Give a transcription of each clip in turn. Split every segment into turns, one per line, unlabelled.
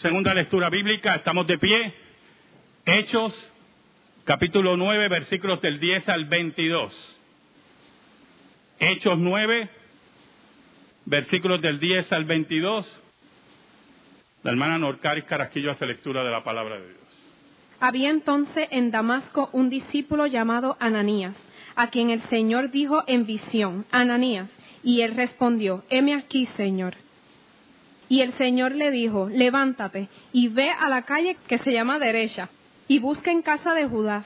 Segunda lectura bíblica, estamos de pie. Hechos, capítulo 9, versículos del 10 al 22. Hechos 9, versículos del 10 al 22. La hermana Norcaris Carasquillo hace lectura de la palabra de Dios.
Había entonces en Damasco un discípulo llamado Ananías, a quien el Señor dijo en visión, Ananías, y él respondió, heme aquí, Señor. Y el Señor le dijo, levántate y ve a la calle que se llama derecha, y busca en casa de Judas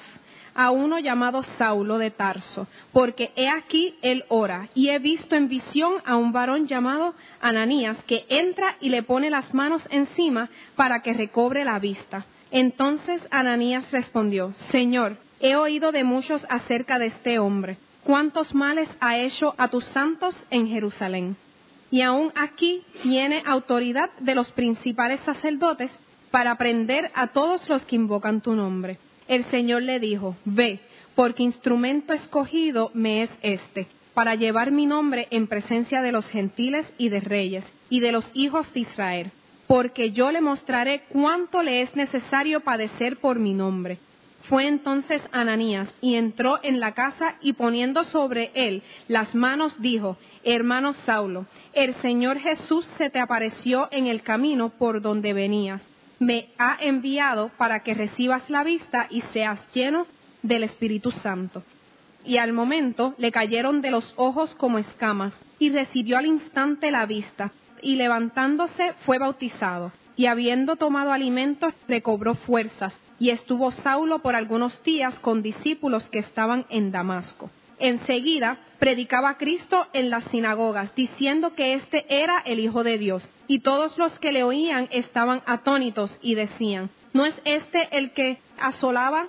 a uno llamado Saulo de Tarso, porque he aquí él ora, y he visto en visión a un varón llamado Ananías, que entra y le pone las manos encima para que recobre la vista. Entonces Ananías respondió, Señor, he oído de muchos acerca de este hombre, cuántos males ha hecho a tus santos en Jerusalén. Y aún aquí tiene autoridad de los principales sacerdotes para prender a todos los que invocan tu nombre. El Señor le dijo, ve, porque instrumento escogido me es este, para llevar mi nombre en presencia de los gentiles y de reyes, y de los hijos de Israel, porque yo le mostraré cuánto le es necesario padecer por mi nombre. Fue entonces Ananías y entró en la casa y poniendo sobre él las manos dijo, Hermano Saulo, el Señor Jesús se te apareció en el camino por donde venías me ha enviado para que recibas la vista y seas lleno del Espíritu Santo. Y al momento le cayeron de los ojos como escamas, y recibió al instante la vista, y levantándose fue bautizado, y habiendo tomado alimentos recobró fuerzas, y estuvo Saulo por algunos días con discípulos que estaban en Damasco. Enseguida predicaba Cristo en las sinagogas, diciendo que éste era el Hijo de Dios. Y todos los que le oían estaban atónitos y decían, ¿no es este el que asolaba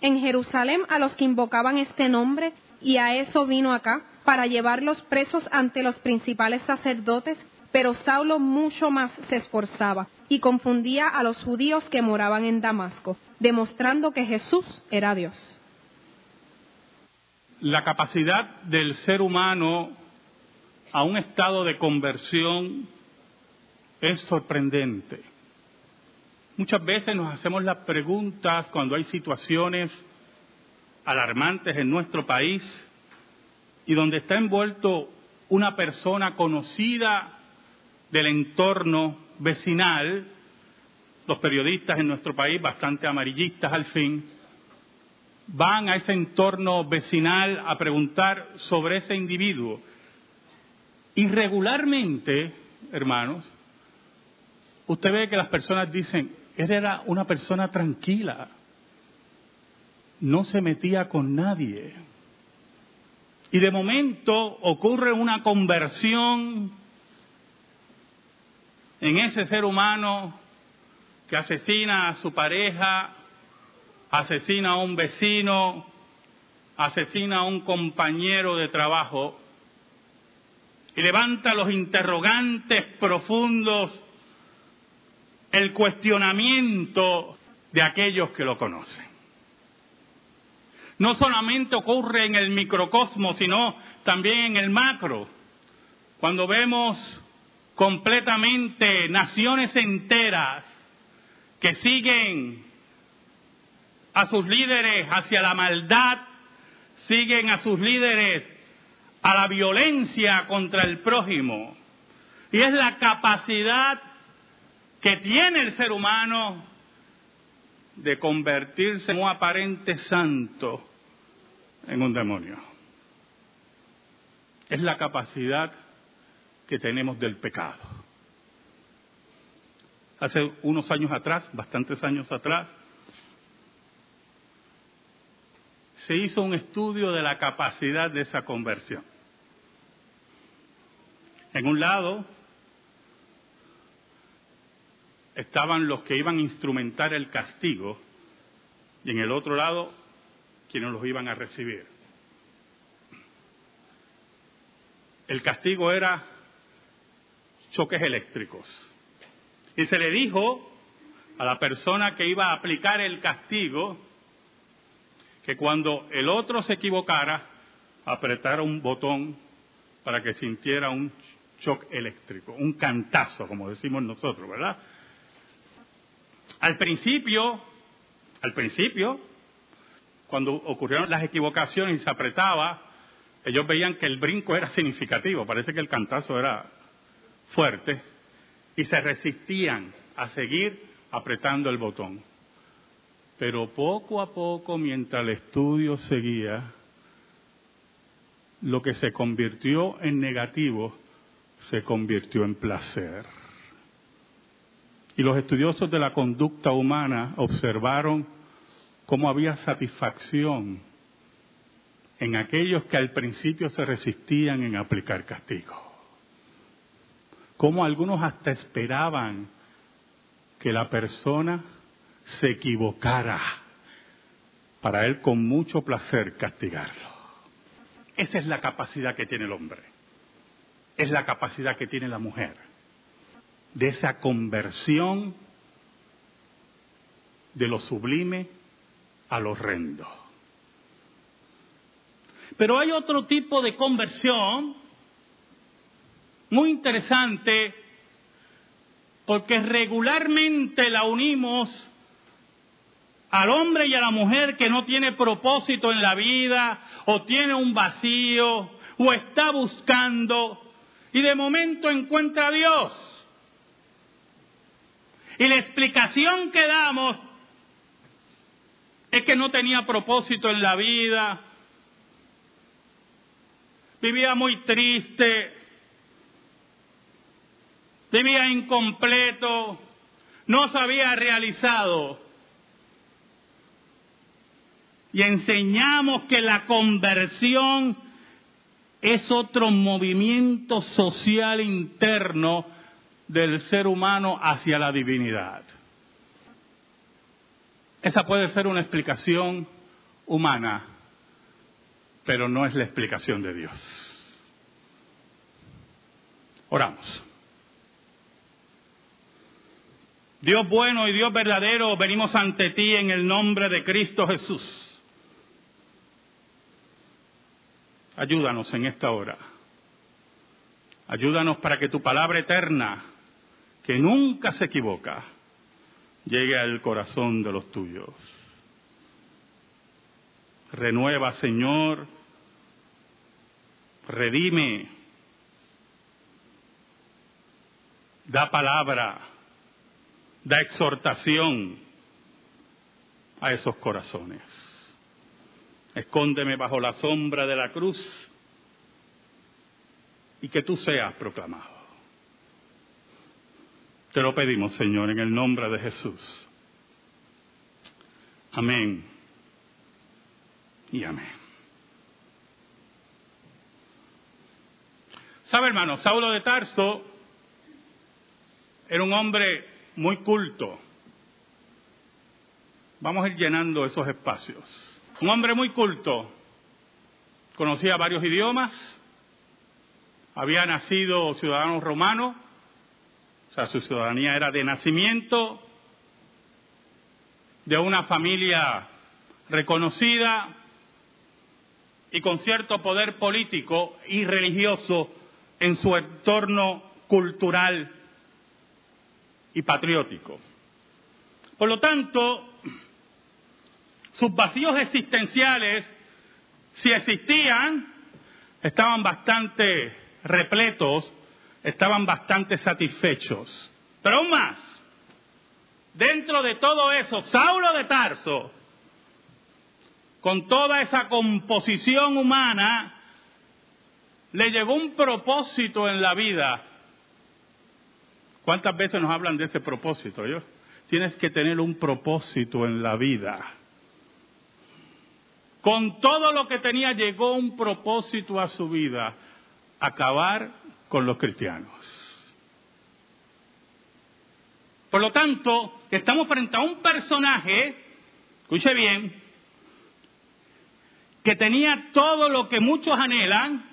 en Jerusalén a los que invocaban este nombre? Y a eso vino acá, para llevarlos presos ante los principales sacerdotes. Pero Saulo mucho más se esforzaba y confundía a los judíos que moraban en Damasco, demostrando que Jesús era Dios
la capacidad del ser humano a un estado de conversión es sorprendente. Muchas veces nos hacemos las preguntas cuando hay situaciones alarmantes en nuestro país y donde está envuelto una persona conocida del entorno vecinal, los periodistas en nuestro país bastante amarillistas al fin, van a ese entorno vecinal a preguntar sobre ese individuo. Y regularmente, hermanos, usted ve que las personas dicen, él era una persona tranquila, no se metía con nadie. Y de momento ocurre una conversión en ese ser humano que asesina a su pareja, asesina a un vecino, asesina a un compañero de trabajo y levanta los interrogantes profundos, el cuestionamiento de aquellos que lo conocen. No solamente ocurre en el microcosmos, sino también en el macro. Cuando vemos completamente naciones enteras que siguen a sus líderes hacia la maldad, siguen a sus líderes a la violencia contra el prójimo. Y es la capacidad que tiene el ser humano de convertirse en un aparente santo en un demonio. Es la capacidad que tenemos del pecado. Hace unos años atrás, bastantes años atrás, se hizo un estudio de la capacidad de esa conversión. En un lado estaban los que iban a instrumentar el castigo y en el otro lado quienes los iban a recibir. El castigo era choques eléctricos. Y se le dijo a la persona que iba a aplicar el castigo, que cuando el otro se equivocara, apretara un botón para que sintiera un shock eléctrico, un cantazo, como decimos nosotros, ¿verdad? Al principio, al principio, cuando ocurrieron las equivocaciones y se apretaba, ellos veían que el brinco era significativo, parece que el cantazo era fuerte, y se resistían a seguir apretando el botón. Pero poco a poco, mientras el estudio seguía, lo que se convirtió en negativo se convirtió en placer. Y los estudiosos de la conducta humana observaron cómo había satisfacción en aquellos que al principio se resistían en aplicar castigo. Cómo algunos hasta esperaban que la persona se equivocara para él con mucho placer castigarlo. Esa es la capacidad que tiene el hombre. Es la capacidad que tiene la mujer. De esa conversión de lo sublime a lo horrendo. Pero hay otro tipo de conversión muy interesante porque regularmente la unimos al hombre y a la mujer que no tiene propósito en la vida o tiene un vacío o está buscando y de momento encuentra a Dios. Y la explicación que damos es que no tenía propósito en la vida, vivía muy triste, vivía incompleto, no se había realizado. Y enseñamos que la conversión es otro movimiento social interno del ser humano hacia la divinidad. Esa puede ser una explicación humana, pero no es la explicación de Dios. Oramos. Dios bueno y Dios verdadero, venimos ante ti en el nombre de Cristo Jesús. Ayúdanos en esta hora. Ayúdanos para que tu palabra eterna, que nunca se equivoca, llegue al corazón de los tuyos. Renueva, Señor, redime, da palabra da exhortación a esos corazones. Escóndeme bajo la sombra de la cruz y que tú seas proclamado. Te lo pedimos, Señor, en el nombre de Jesús. Amén y amén. ¿Sabe, hermano? Saulo de Tarso era un hombre muy culto. Vamos a ir llenando esos espacios. Un hombre muy culto, conocía varios idiomas, había nacido ciudadano romano, o sea, su ciudadanía era de nacimiento, de una familia reconocida y con cierto poder político y religioso en su entorno cultural y patriótico. Por lo tanto, sus vacíos existenciales, si existían, estaban bastante repletos, estaban bastante satisfechos. Pero aún más, dentro de todo eso, Saulo de Tarso, con toda esa composición humana, le llegó un propósito en la vida ¿Cuántas veces nos hablan de ese propósito? Tienes que tener un propósito en la vida. Con todo lo que tenía llegó un propósito a su vida, acabar con los cristianos. Por lo tanto, estamos frente a un personaje, escuche bien, que tenía todo lo que muchos anhelan,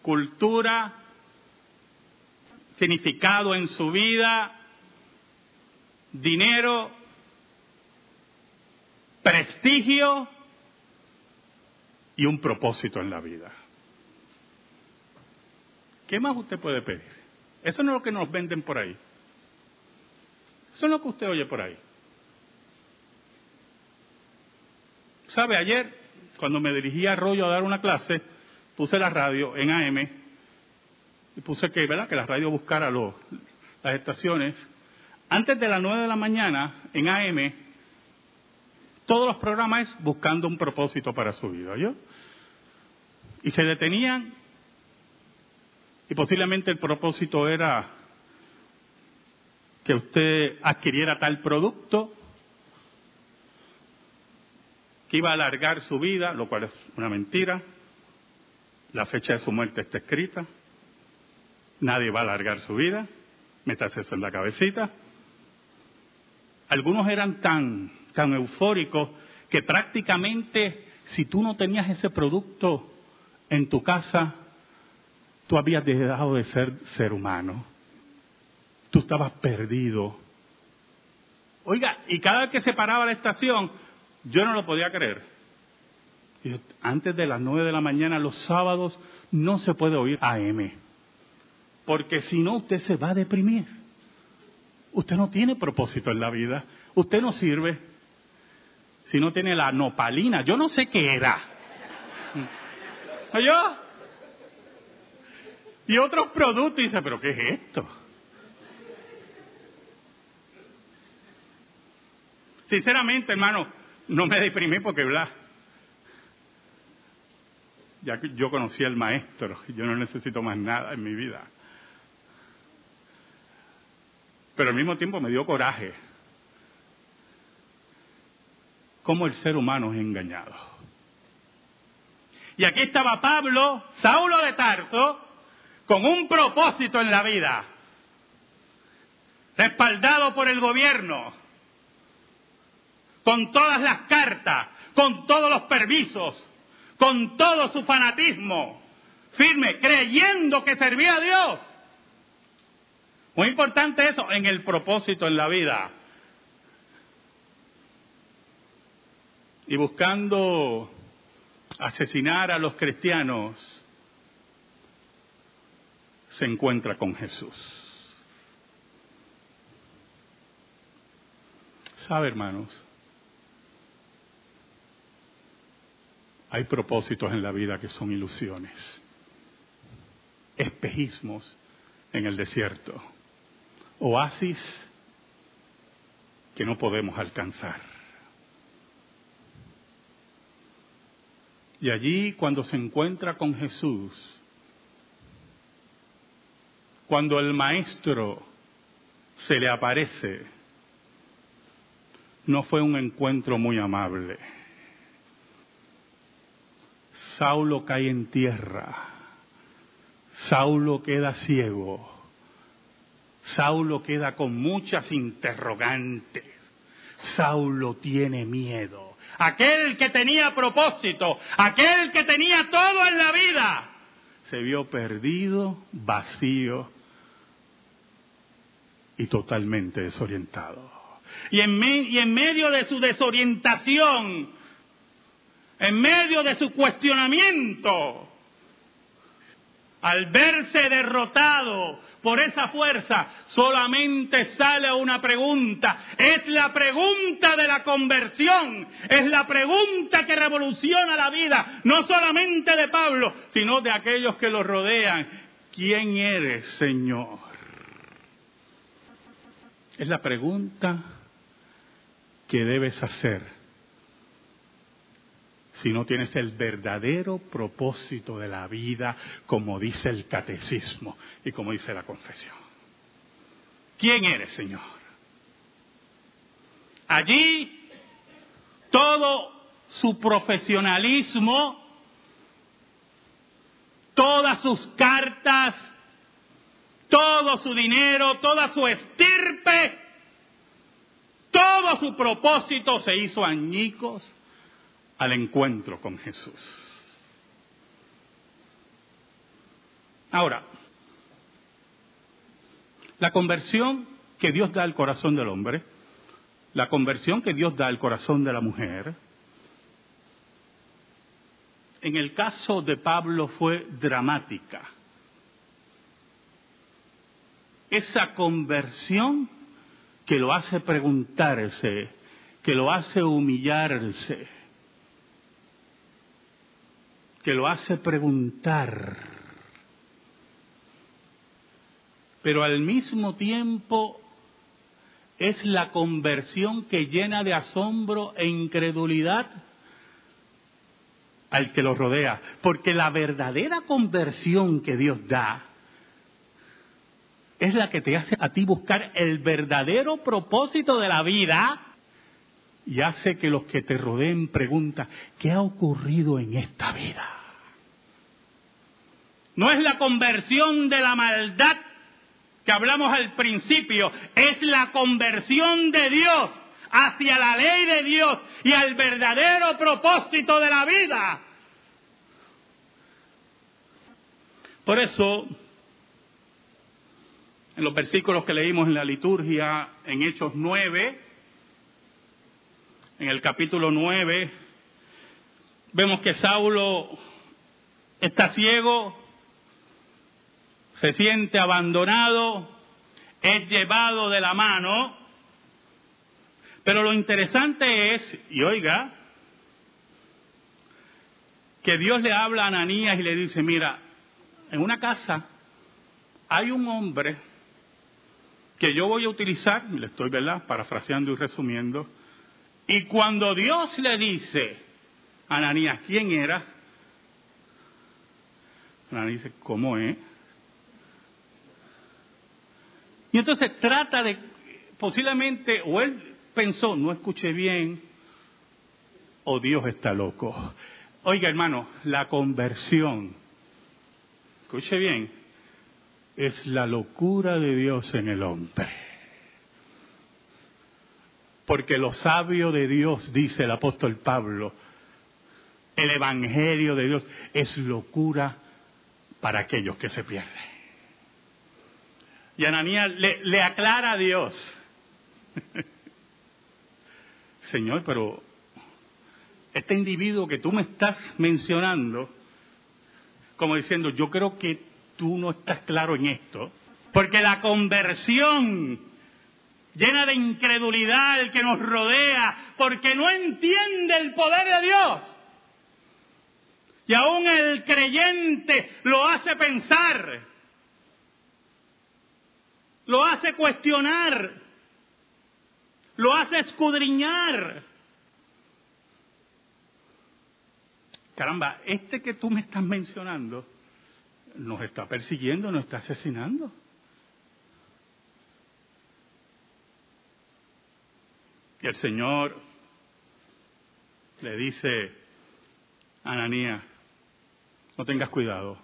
cultura, significado en su vida, dinero, prestigio y un propósito en la vida. ¿Qué más usted puede pedir? Eso no es lo que nos venden por ahí. Eso es lo que usted oye por ahí. ¿Sabe? Ayer, cuando me dirigí a Arroyo a dar una clase, puse la radio en AM y puse que, ¿verdad? que la radio buscara los, las estaciones. Antes de las 9 de la mañana, en AM, todos los programas buscando un propósito para su vida, ¿yo? Y se detenían y posiblemente el propósito era que usted adquiriera tal producto que iba a alargar su vida, lo cual es una mentira. La fecha de su muerte está escrita. Nadie va a alargar su vida. Métase eso en la cabecita. Algunos eran tan, tan eufóricos que prácticamente si tú no tenías ese producto en tu casa, tú habías dejado de ser ser humano. Tú estabas perdido. Oiga, y cada vez que se paraba la estación, yo no lo podía creer. antes de las nueve de la mañana, los sábados, no se puede oír AM. Porque si no, usted se va a deprimir. Usted no tiene propósito en la vida. Usted no sirve. Si no tiene la nopalina, yo no sé qué era. ¿Oyó? Y otros productos, y dice, pero ¿qué es esto? Sinceramente, hermano, no me deprimí porque, bla, ya que yo conocí al maestro, yo no necesito más nada en mi vida. Pero al mismo tiempo me dio coraje. Cómo el ser humano es engañado. Y aquí estaba Pablo, Saulo de Tarso, con un propósito en la vida, respaldado por el gobierno, con todas las cartas, con todos los permisos, con todo su fanatismo, firme, creyendo que servía a Dios. Muy importante eso en el propósito en la vida. Y buscando asesinar a los cristianos, se encuentra con Jesús. ¿Sabe, hermanos? Hay propósitos en la vida que son ilusiones, espejismos en el desierto, oasis que no podemos alcanzar. Y allí cuando se encuentra con Jesús, cuando el maestro se le aparece, no fue un encuentro muy amable. Saulo cae en tierra, Saulo queda ciego, Saulo queda con muchas interrogantes, Saulo tiene miedo. Aquel que tenía propósito, aquel que tenía todo en la vida, se vio perdido, vacío y totalmente desorientado. Y en, y en medio de su desorientación, en medio de su cuestionamiento, al verse derrotado por esa fuerza, solamente sale una pregunta. Es la pregunta de la conversión, es la pregunta que revoluciona la vida, no solamente de Pablo, sino de aquellos que lo rodean. ¿Quién eres, Señor? Es la pregunta que debes hacer si no tienes el verdadero propósito de la vida, como dice el catecismo y como dice la confesión. ¿Quién eres, Señor? Allí todo su profesionalismo, todas sus cartas, todo su dinero, toda su estirpe, todo su propósito se hizo añicos al encuentro con Jesús. Ahora, la conversión que Dios da al corazón del hombre, la conversión que Dios da al corazón de la mujer, en el caso de Pablo fue dramática. Esa conversión que lo hace preguntarse, que lo hace humillarse, que lo hace preguntar, pero al mismo tiempo es la conversión que llena de asombro e incredulidad al que lo rodea, porque la verdadera conversión que Dios da es la que te hace a ti buscar el verdadero propósito de la vida y hace que los que te rodeen preguntan, ¿qué ha ocurrido en esta vida? No es la conversión de la maldad que hablamos al principio, es la conversión de Dios hacia la ley de Dios y al verdadero propósito de la vida. Por eso, en los versículos que leímos en la liturgia, en Hechos 9, en el capítulo 9, vemos que Saulo está ciego, se siente abandonado, es llevado de la mano, pero lo interesante es, y oiga, que Dios le habla a Ananías y le dice, mira, en una casa hay un hombre que yo voy a utilizar, le estoy ¿verdad? parafraseando y resumiendo, y cuando Dios le dice a Ananías quién era, Ananías dice, ¿cómo es? Y entonces trata de, posiblemente, o él pensó, no escuché bien, o Dios está loco. Oiga, hermano, la conversión, escuche bien, es la locura de Dios en el hombre. Porque lo sabio de Dios, dice el apóstol Pablo, el Evangelio de Dios es locura para aquellos que se pierden. Y Ananías le, le aclara a Dios, Señor, pero este individuo que tú me estás mencionando, como diciendo, yo creo que tú no estás claro en esto, porque la conversión llena de incredulidad el que nos rodea, porque no entiende el poder de Dios. Y aún el creyente lo hace pensar, lo hace cuestionar, lo hace escudriñar. Caramba, este que tú me estás mencionando nos está persiguiendo, nos está asesinando. Y el Señor le dice a Ananías, no tengas cuidado,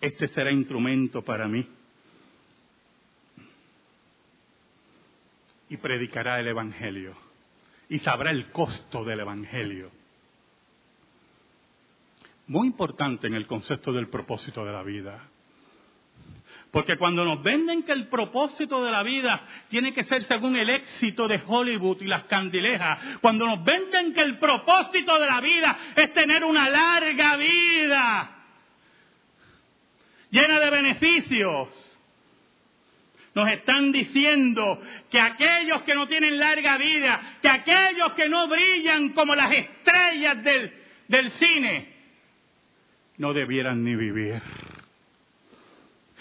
este será instrumento para mí. Y predicará el Evangelio. Y sabrá el costo del Evangelio. Muy importante en el concepto del propósito de la vida. Porque cuando nos venden que el propósito de la vida tiene que ser según el éxito de Hollywood y las candilejas, cuando nos venden que el propósito de la vida es tener una larga vida llena de beneficios, nos están diciendo que aquellos que no tienen larga vida, que aquellos que no brillan como las estrellas del, del cine, no debieran ni vivir.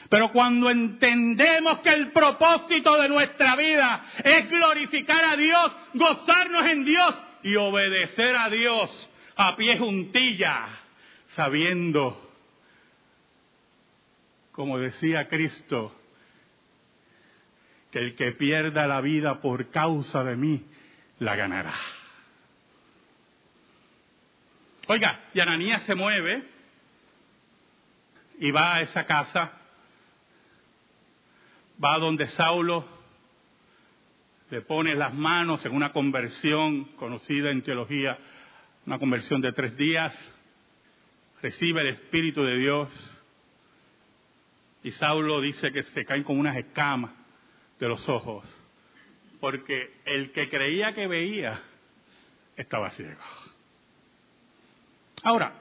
Pero cuando entendemos que el propósito de nuestra vida es glorificar a Dios, gozarnos en Dios y obedecer a Dios a pie juntilla, sabiendo, como decía Cristo, que el que pierda la vida por causa de mí, la ganará. Oiga, y Ananías se mueve y va a esa casa va donde Saulo, le pone las manos en una conversión conocida en teología, una conversión de tres días, recibe el Espíritu de Dios y Saulo dice que se caen como unas escamas de los ojos, porque el que creía que veía estaba ciego. Ahora,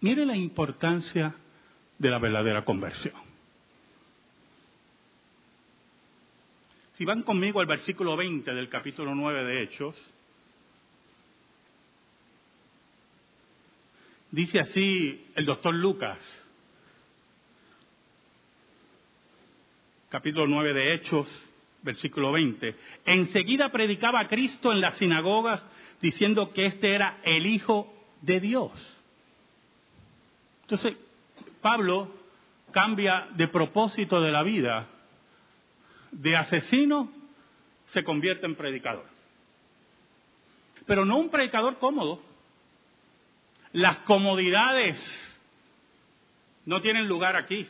mire la importancia de la verdadera conversión. Si van conmigo al versículo 20 del capítulo 9 de Hechos, dice así el doctor Lucas, capítulo 9 de Hechos, versículo 20. Enseguida predicaba a Cristo en las sinagogas diciendo que este era el Hijo de Dios. Entonces, Pablo cambia de propósito de la vida. De asesino se convierte en predicador. Pero no un predicador cómodo. Las comodidades no tienen lugar aquí.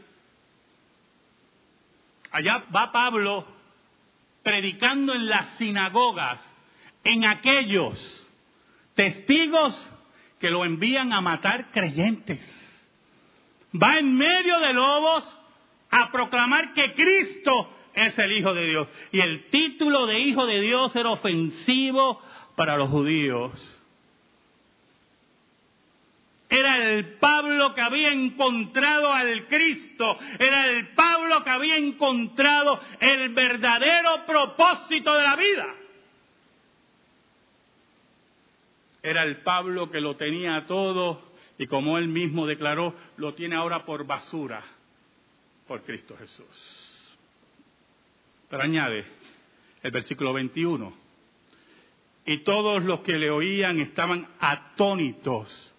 Allá va Pablo predicando en las sinagogas, en aquellos testigos que lo envían a matar creyentes. Va en medio de lobos a proclamar que Cristo es el Hijo de Dios. Y el título de Hijo de Dios era ofensivo para los judíos. Era el Pablo que había encontrado al Cristo. Era el Pablo que había encontrado el verdadero propósito de la vida. Era el Pablo que lo tenía todo y como él mismo declaró, lo tiene ahora por basura por Cristo Jesús. Pero añade el versículo 21. Y todos los que le oían estaban atónitos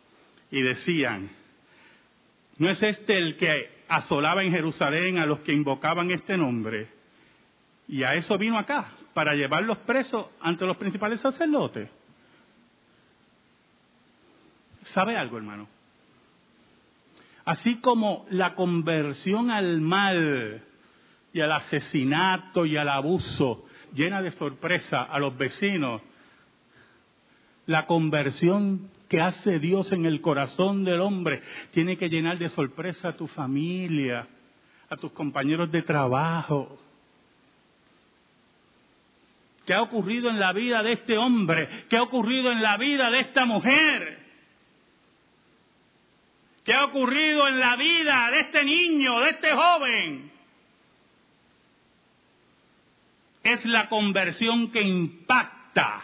y decían, ¿no es este el que asolaba en Jerusalén a los que invocaban este nombre? Y a eso vino acá, para llevarlos presos ante los principales sacerdotes. ¿Sabe algo, hermano? Así como la conversión al mal y al asesinato y al abuso llena de sorpresa a los vecinos, la conversión que hace Dios en el corazón del hombre tiene que llenar de sorpresa a tu familia, a tus compañeros de trabajo. ¿Qué ha ocurrido en la vida de este hombre? ¿Qué ha ocurrido en la vida de esta mujer? ¿Qué ha ocurrido en la vida de este niño, de este joven? Es la conversión que impacta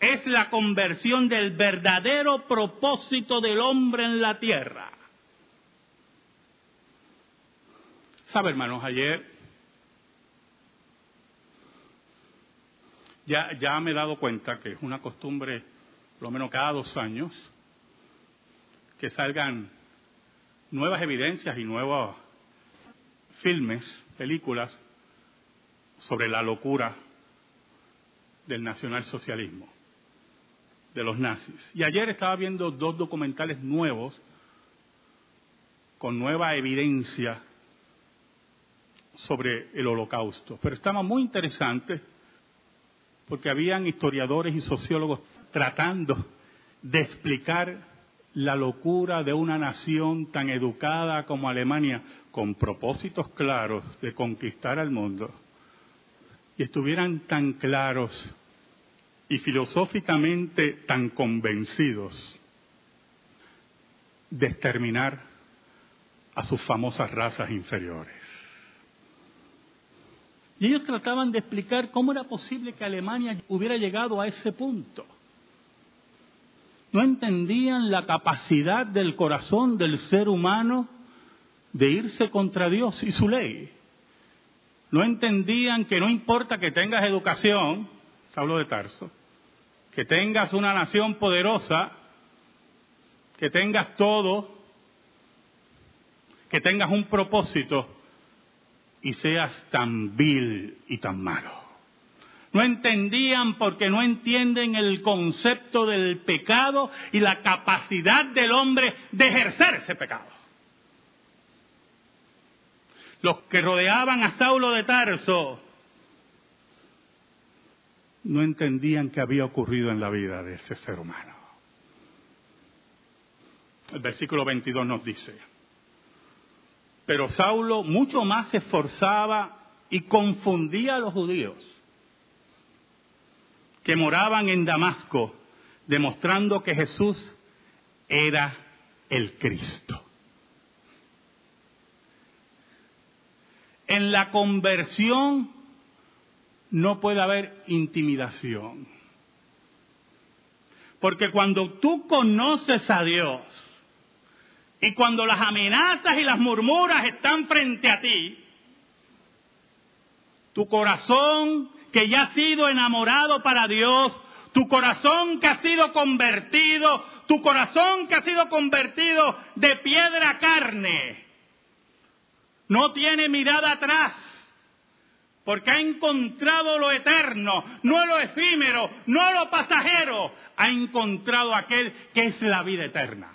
es la conversión del verdadero propósito del hombre en la tierra. ¿Sabe, hermanos? Ayer ya, ya me he dado cuenta que es una costumbre, por lo menos cada dos años, que salgan nuevas evidencias y nuevos filmes, películas sobre la locura del nacionalsocialismo de los nazis. Y ayer estaba viendo dos documentales nuevos con nueva evidencia sobre el holocausto. Pero estaban muy interesantes porque habían historiadores y sociólogos tratando de explicar la locura de una nación tan educada como Alemania, con propósitos claros de conquistar al mundo, y estuvieran tan claros y filosóficamente tan convencidos de exterminar a sus famosas razas inferiores. Y ellos trataban de explicar cómo era posible que Alemania hubiera llegado a ese punto. No entendían la capacidad del corazón del ser humano de irse contra Dios y su ley. No entendían que no importa que tengas educación, hablo de Tarso, que tengas una nación poderosa, que tengas todo, que tengas un propósito y seas tan vil y tan malo. No entendían porque no entienden el concepto del pecado y la capacidad del hombre de ejercer ese pecado. Los que rodeaban a Saulo de Tarso no entendían qué había ocurrido en la vida de ese ser humano. El versículo 22 nos dice, pero Saulo mucho más se esforzaba y confundía a los judíos que moraban en Damasco, demostrando que Jesús era el Cristo. En la conversión no puede haber intimidación. Porque cuando tú conoces a Dios y cuando las amenazas y las murmuras están frente a ti, tu corazón que ya ha sido enamorado para Dios, tu corazón que ha sido convertido, tu corazón que ha sido convertido de piedra a carne, no tiene mirada atrás, porque ha encontrado lo eterno, no lo efímero, no lo pasajero, ha encontrado aquel que es la vida eterna.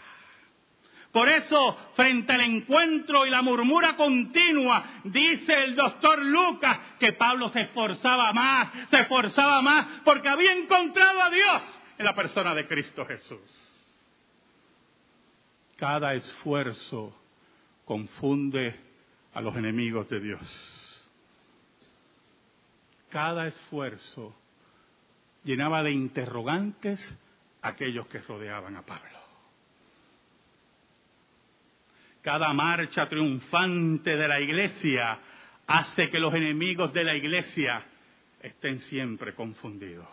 Por eso, frente al encuentro y la murmura continua, dice el doctor Lucas que Pablo se esforzaba más, se esforzaba más, porque había encontrado a Dios en la persona de Cristo Jesús. Cada esfuerzo confunde a los enemigos de Dios. Cada esfuerzo llenaba de interrogantes a aquellos que rodeaban a Pablo. Cada marcha triunfante de la iglesia hace que los enemigos de la iglesia estén siempre confundidos.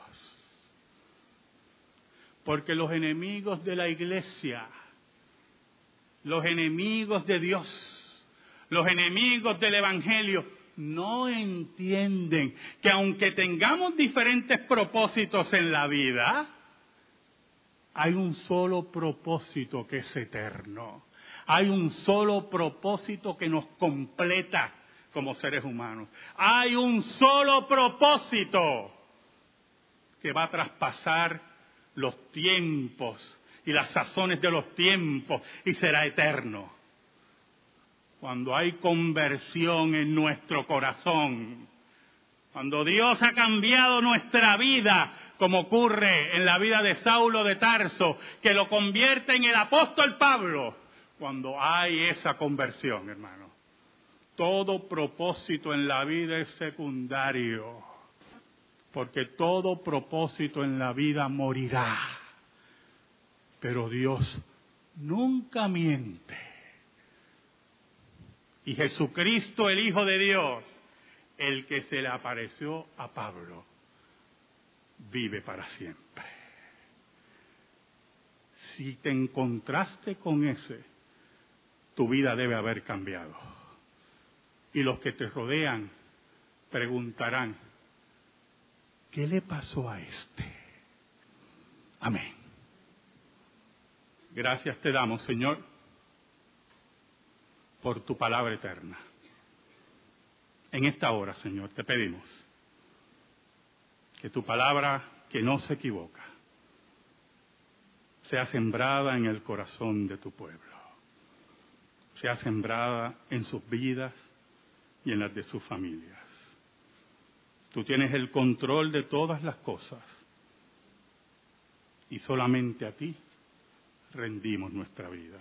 Porque los enemigos de la iglesia, los enemigos de Dios, los enemigos del Evangelio, no entienden que aunque tengamos diferentes propósitos en la vida, hay un solo propósito que es eterno. Hay un solo propósito que nos completa como seres humanos. Hay un solo propósito que va a traspasar los tiempos y las sazones de los tiempos y será eterno. Cuando hay conversión en nuestro corazón, cuando Dios ha cambiado nuestra vida, como ocurre en la vida de Saulo de Tarso, que lo convierte en el apóstol Pablo, cuando hay esa conversión, hermano. Todo propósito en la vida es secundario, porque todo propósito en la vida morirá. Pero Dios nunca miente. Y Jesucristo, el Hijo de Dios, el que se le apareció a Pablo, vive para siempre. Si te encontraste con ese, tu vida debe haber cambiado. Y los que te rodean preguntarán, ¿qué le pasó a este? Amén. Gracias te damos, Señor, por tu palabra eterna. En esta hora, Señor, te pedimos que tu palabra, que no se equivoca, sea sembrada en el corazón de tu pueblo sea sembrada en sus vidas y en las de sus familias. Tú tienes el control de todas las cosas y solamente a ti rendimos nuestra vida.